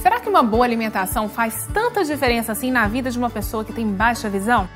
Será que uma boa alimentação faz tanta diferença assim na vida de uma pessoa que tem baixa visão?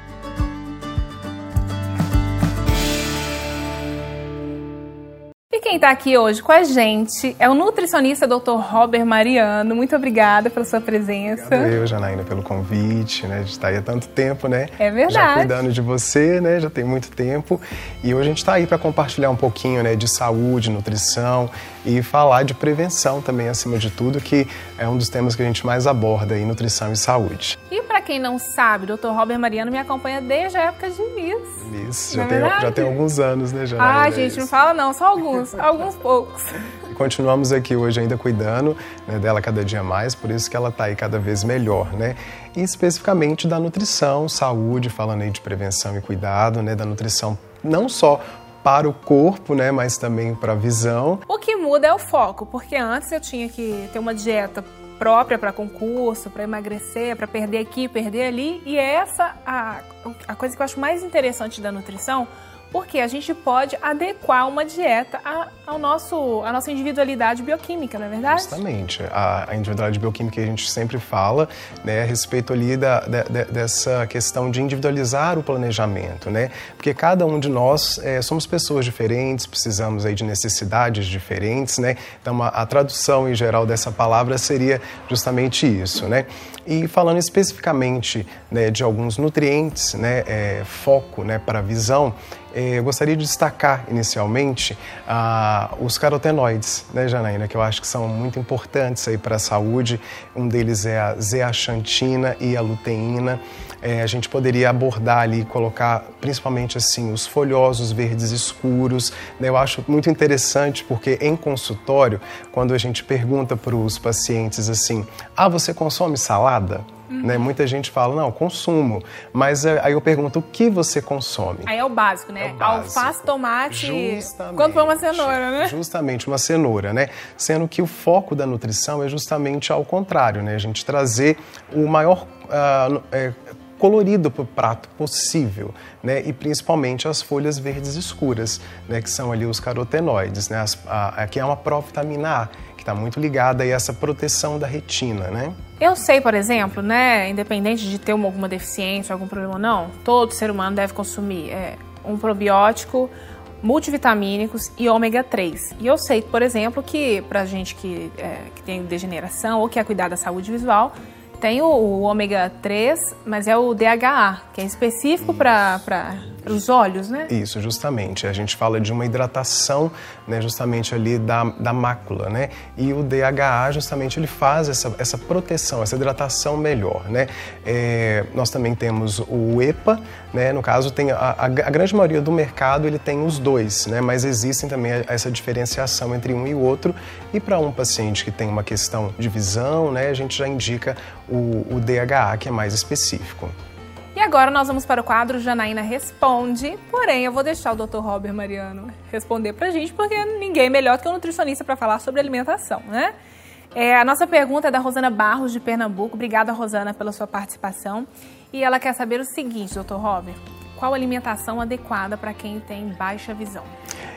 Quem está aqui hoje com a gente é o nutricionista Dr. Robert Mariano. Muito obrigada pela sua presença. Obrigado eu, Janaína, pelo convite, né? De estar aí há tanto tempo, né? É verdade. Já cuidando de você, né? Já tem muito tempo. E hoje a gente está aí para compartilhar um pouquinho, né? De saúde, nutrição e falar de prevenção também, acima de tudo, que é um dos temas que a gente mais aborda aí, nutrição e saúde. E para quem não sabe, o Dr. Robert Mariano me acompanha desde a época de Miss. Miss, já, é tem, já tem alguns anos, né, Janaína? Ah, gente, não fala não, só alguns. alguns poucos. E continuamos aqui hoje ainda cuidando né, dela cada dia mais, por isso que ela está aí cada vez melhor, né? E especificamente da nutrição, saúde, falando aí de prevenção e cuidado, né, da nutrição não só para o corpo, né, mas também para a visão. O que muda é o foco, porque antes eu tinha que ter uma dieta própria para concurso, para emagrecer, para perder aqui, perder ali, e essa a, a coisa que eu acho mais interessante da nutrição, porque a gente pode adequar uma dieta ao nosso, à nossa individualidade bioquímica, não é verdade? Justamente. A, individualidade bioquímica a gente sempre fala né, a respeito ali da, de, dessa questão de individualizar o planejamento, né? Porque cada um de nós é, somos pessoas diferentes, precisamos aí de necessidades diferentes, né? Então, a, a tradução em geral dessa palavra seria justamente isso, né? E falando especificamente né, de alguns nutrientes, né, é, foco né, para a visão, é, eu gostaria de destacar inicialmente ah, os carotenoides, né, Janaína, que eu acho que são muito importantes para a saúde. Um deles é a zeaxantina e a luteína. É, a gente poderia abordar ali, colocar principalmente assim os folhosos verdes escuros. Né? Eu acho muito interessante porque em consultório, quando a gente pergunta para os pacientes assim, ah, você consome salada? Uhum. Né? Muita gente fala, não, consumo. Mas é, aí eu pergunto, o que você consome? Aí é o básico, né? É o básico. Alface, tomate, justamente, quando for uma cenoura, né? Justamente, uma cenoura, né? Sendo que o foco da nutrição é justamente ao contrário, né? A gente trazer o maior uh, é, colorido para o prato possível, né? E principalmente as folhas verdes escuras, né? Que são ali os carotenoides, né? As, a, que é uma provitamina A, está muito ligada a essa proteção da retina, né? Eu sei, por exemplo, né? Independente de ter alguma deficiência, algum problema ou não, todo ser humano deve consumir é, um probiótico multivitamínicos e ômega 3. E eu sei, por exemplo, que para gente que, é, que tem degeneração ou quer cuidar da saúde visual, tem o, o ômega 3, mas é o DHA, que é específico para os olhos, né? Isso, justamente. A gente fala de uma hidratação, né, justamente ali da, da mácula, né? E o DHA, justamente, ele faz essa, essa proteção, essa hidratação melhor, né? É, nós também temos o EPA, né? No caso, tem a, a, a, grande maioria do mercado, ele tem os dois, né? Mas existem também essa diferenciação entre um e o outro. E para um paciente que tem uma questão de visão, né? A gente já indica o, o DHA, que é mais específico. Agora nós vamos para o quadro Janaína Responde, porém eu vou deixar o Dr. Robert Mariano responder para a gente, porque ninguém é melhor que um nutricionista para falar sobre alimentação, né? É, a nossa pergunta é da Rosana Barros, de Pernambuco. Obrigada, Rosana, pela sua participação. E ela quer saber o seguinte, Dr. Robert, qual alimentação adequada para quem tem baixa visão?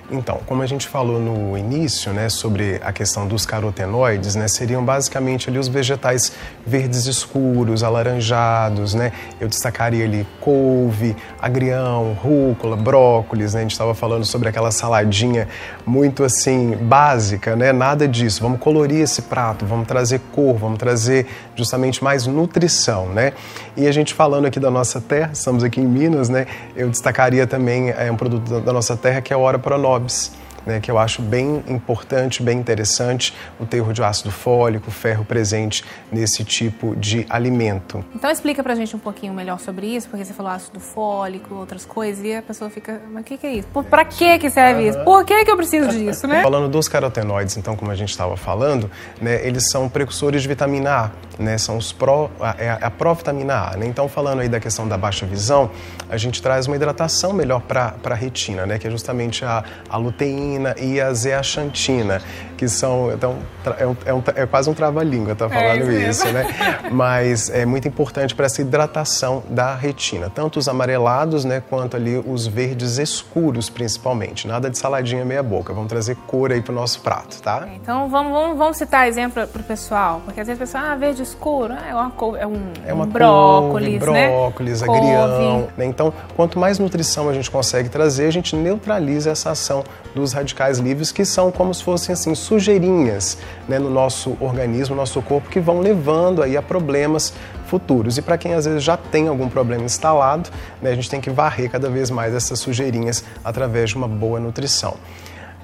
Então, como a gente falou no início, né, sobre a questão dos carotenoides, né, seriam basicamente ali os vegetais verdes escuros, alaranjados, né? Eu destacaria ali couve, agrião, rúcula, brócolis, né? A gente estava falando sobre aquela saladinha muito assim básica, né? Nada disso. Vamos colorir esse prato, vamos trazer cor, vamos trazer justamente mais nutrição, né? E a gente falando aqui da nossa terra, estamos aqui em Minas, né? Eu destacaria também é, um produto da nossa terra que é a Ora jobs né, que eu acho bem importante, bem interessante, o teor de ácido fólico, ferro presente nesse tipo de alimento. Então explica pra gente um pouquinho melhor sobre isso, porque você falou ácido fólico, outras coisas, e a pessoa fica, mas o que, que, é isso? Por, pra que que serve uhum. isso? Por que que eu preciso disso, né? Falando dos carotenoides, então, como a gente estava falando, né, eles são precursores de vitamina A, né, são os pró, é a, a provitamina A, né? Então, falando aí da questão da baixa visão, a gente traz uma hidratação melhor para a retina, né, que é justamente a, a luteína, E a zeaxantina, que são. Então, é, um, é, um, é quase um trava-língua estar tá falando é isso, isso né? Mas é muito importante para essa hidratação da retina, tanto os amarelados, né, quanto ali os verdes escuros, principalmente. Nada de saladinha meia-boca. Vamos trazer cor aí para o nosso prato, tá? Então, vamos, vamos, vamos citar exemplo para o pessoal, porque às vezes o pessoal, ah, verde escuro, é, uma, é um, é uma um brócolis, couve, né? Brócolis, agrião. Né? Então, quanto mais nutrição a gente consegue trazer, a gente neutraliza essa ação dos radicais livres, que são como se fossem assim sujeirinhas né, no nosso organismo, no nosso corpo, que vão levando aí a problemas futuros. E para quem às vezes já tem algum problema instalado, né, a gente tem que varrer cada vez mais essas sujeirinhas através de uma boa nutrição.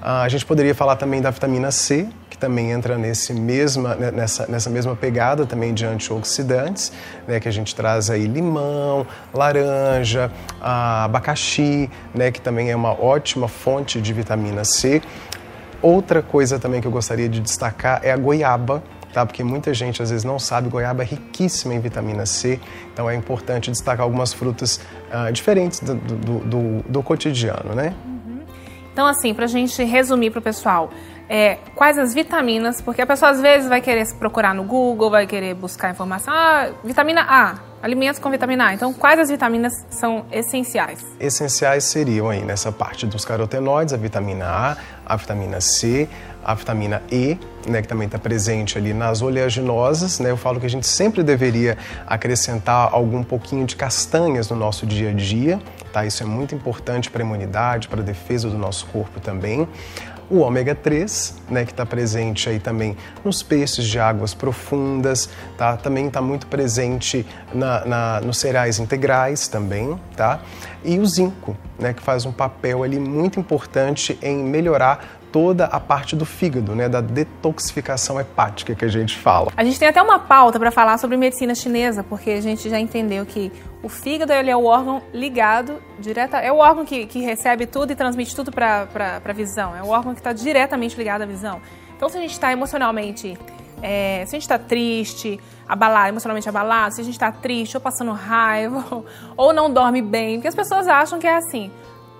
Ah, a gente poderia falar também da vitamina C, que também entra nesse mesma, né, nessa, nessa mesma pegada também de antioxidantes, né, que a gente traz aí limão, laranja, abacaxi, né, que também é uma ótima fonte de vitamina C. Outra coisa também que eu gostaria de destacar é a goiaba, tá? Porque muita gente às vezes não sabe, goiaba é riquíssima em vitamina C, então é importante destacar algumas frutas uh, diferentes do, do, do, do cotidiano, né? Então, assim, para a gente resumir para o pessoal, é, quais as vitaminas, porque a pessoa às vezes vai querer procurar no Google, vai querer buscar informação, ah, vitamina A, alimentos com vitamina A. Então, quais as vitaminas são essenciais? Essenciais seriam aí nessa parte dos carotenoides, a vitamina A, a vitamina C, a vitamina E, né, que também está presente ali nas oleaginosas. Né? Eu falo que a gente sempre deveria acrescentar algum pouquinho de castanhas no nosso dia a dia. Tá? Isso é muito importante para a imunidade, para a defesa do nosso corpo também. O ômega 3, né, que está presente aí também nos peixes de águas profundas, tá? Também está muito presente na, na, nos cereais integrais também, tá? E o zinco, né, que faz um papel ali muito importante em melhorar toda a parte do fígado, né, da detoxificação hepática que a gente fala. A gente tem até uma pauta para falar sobre medicina chinesa, porque a gente já entendeu que o fígado ele é o órgão ligado direta, é o órgão que, que recebe tudo e transmite tudo para a visão, é o órgão que está diretamente ligado à visão. Então, se a gente está emocionalmente, é, se a gente está triste, abalado, emocionalmente abalado, se a gente está triste ou passando raiva ou não dorme bem, porque as pessoas acham que é assim,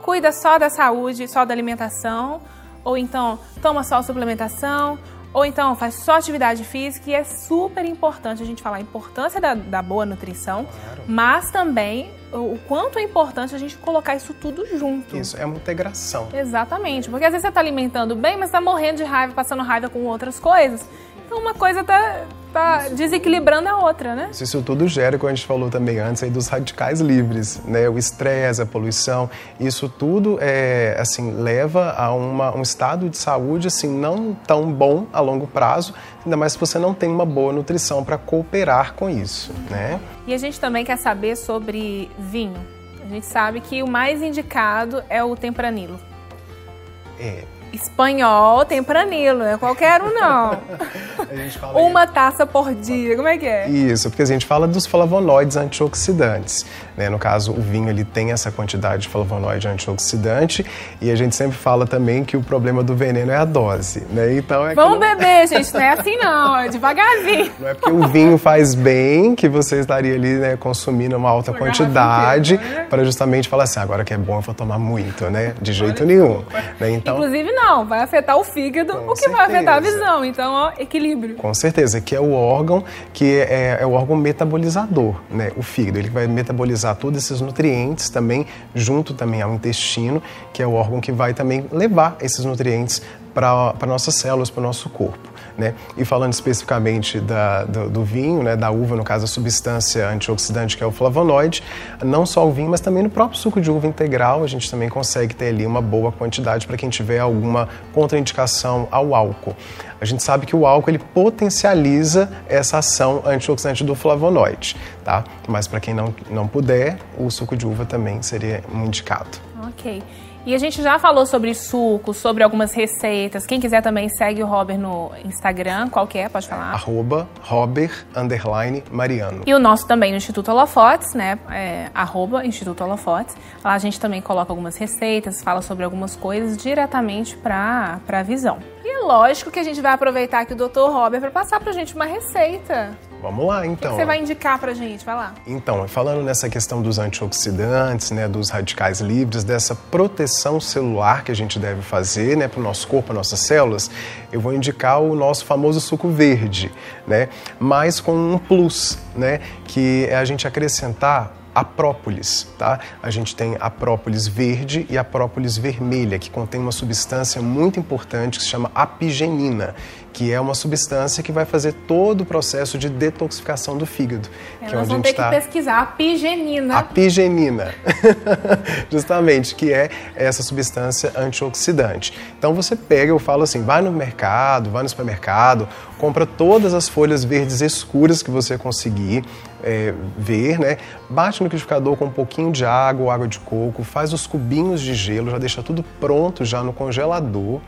cuida só da saúde, só da alimentação ou então toma só suplementação, ou então faz só atividade física, e é super importante a gente falar a importância da, da boa nutrição, claro. mas também o quanto é importante a gente colocar isso tudo junto. Isso, é uma integração. Exatamente, porque às vezes você está alimentando bem, mas está morrendo de raiva, passando raiva com outras coisas. Então uma coisa está tá desequilibrando a outra, né? Isso tudo gera, como a gente falou também antes, aí dos radicais livres, né? O estresse, a poluição, isso tudo é, assim, leva a uma, um estado de saúde assim não tão bom a longo prazo, ainda mais se você não tem uma boa nutrição para cooperar com isso, né? E a gente também quer saber sobre vinho. A gente sabe que o mais indicado é o tempranilo. É, Espanhol tempranilo, não é qualquer um não. Uma taça por dia, como é que é? Isso, porque a gente fala dos flavonoides antioxidantes. Né? No caso, o vinho ele tem essa quantidade de flavonoide antioxidante e a gente sempre fala também que o problema do veneno é a dose. Né? Então é Vamos não... beber, gente, não é assim não, é devagarzinho. Não é porque o vinho faz bem que você estaria ali né, consumindo uma alta quantidade né? para justamente falar assim, agora que é bom eu vou tomar muito, né? De jeito nenhum. Né? Então... Inclusive não não, vai afetar o fígado, Com o que certeza. vai afetar a visão. Então, ó, equilíbrio. Com certeza, que é o órgão que é, é o órgão metabolizador, né? O fígado, ele vai metabolizar todos esses nutrientes também, junto também ao intestino, que é o órgão que vai também levar esses nutrientes para nossas células, para o nosso corpo. Né? E falando especificamente da, do, do, vinho, né, da uva, no caso a substância antioxidante que é o flavonoide, não só o vinho, mas também no próprio suco de uva integral a gente também consegue ter ali uma boa quantidade para quem tiver alguma contraindicação ao álcool. A gente sabe que o álcool ele potencializa essa ação antioxidante do flavonoide, tá? Mas para quem não, não puder, o suco de uva também seria um indicado. Ok. E a gente já falou sobre suco, sobre algumas receitas. Quem quiser também segue o Robert no Instagram. Qual que é? Pode falar? Arroba Robert, underline, Mariano. E o nosso também no Instituto Holofotes, né? É, arroba Instituto Holofotes. Lá a gente também coloca algumas receitas, fala sobre algumas coisas diretamente para a visão. E é lógico que a gente vai aproveitar aqui o Dr. Robert para passar para a gente uma receita. Vamos lá, então. O que você vai indicar pra gente? Vai lá. Então, falando nessa questão dos antioxidantes, né, dos radicais livres, dessa proteção celular que a gente deve fazer, né, para o nosso corpo, para nossas células, eu vou indicar o nosso famoso suco verde, né, mas com um plus, né, que é a gente acrescentar a própolis, tá? A gente tem a própolis verde e a própolis vermelha, que contém uma substância muito importante que se chama apigenina, que é uma substância que vai fazer todo o processo de detoxificação do fígado. É, que é nós vamos ter tá... que pesquisar apigenina. Apigenina, justamente, que é essa substância antioxidante. Então você pega, eu falo assim, vai no mercado, vai no supermercado, compra todas as folhas verdes escuras que você conseguir, é, ver, né? Bate no liquidificador com um pouquinho de água ou água de coco, faz os cubinhos de gelo, já deixa tudo pronto já no congelador.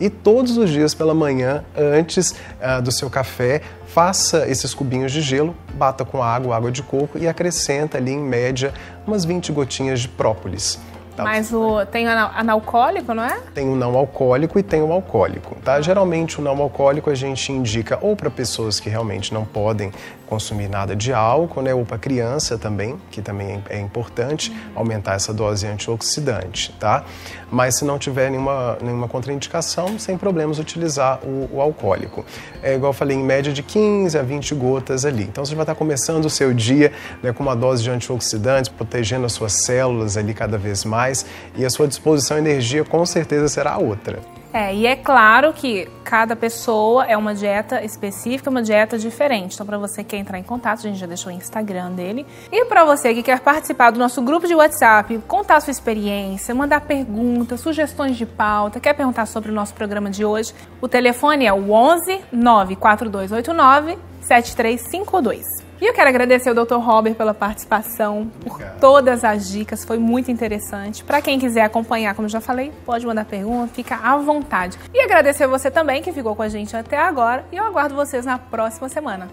E todos os dias pela manhã, antes uh, do seu café, faça esses cubinhos de gelo, bata com água, água de coco e acrescenta ali em média umas 20 gotinhas de própolis. Tá. Mas o, tem analcoólico, não é? Tem o não alcoólico e tem o alcoólico, tá? Geralmente o não alcoólico a gente indica ou para pessoas que realmente não podem consumir nada de álcool, né? Ou para criança também, que também é importante aumentar essa dose antioxidante, tá? Mas se não tiver nenhuma, nenhuma contraindicação, sem problemas utilizar o, o alcoólico. É igual eu falei, em média de 15 a 20 gotas ali. Então você vai estar começando o seu dia né, com uma dose de antioxidantes, protegendo as suas células ali cada vez mais e a sua disposição e energia com certeza será outra. É, e é claro que cada pessoa é uma dieta específica, uma dieta diferente. Então, para você que quer entrar em contato, a gente já deixou o Instagram dele. E para você que quer participar do nosso grupo de WhatsApp, contar sua experiência, mandar perguntas, sugestões de pauta, quer perguntar sobre o nosso programa de hoje, o telefone é o 11 94289 7352. E eu quero agradecer ao Dr. Robert pela participação, por Obrigado. todas as dicas, foi muito interessante. Para quem quiser acompanhar, como eu já falei, pode mandar pergunta, fica à vontade. E agradecer a você também que ficou com a gente até agora e eu aguardo vocês na próxima semana.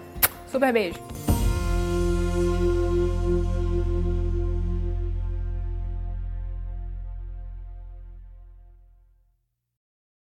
Super beijo!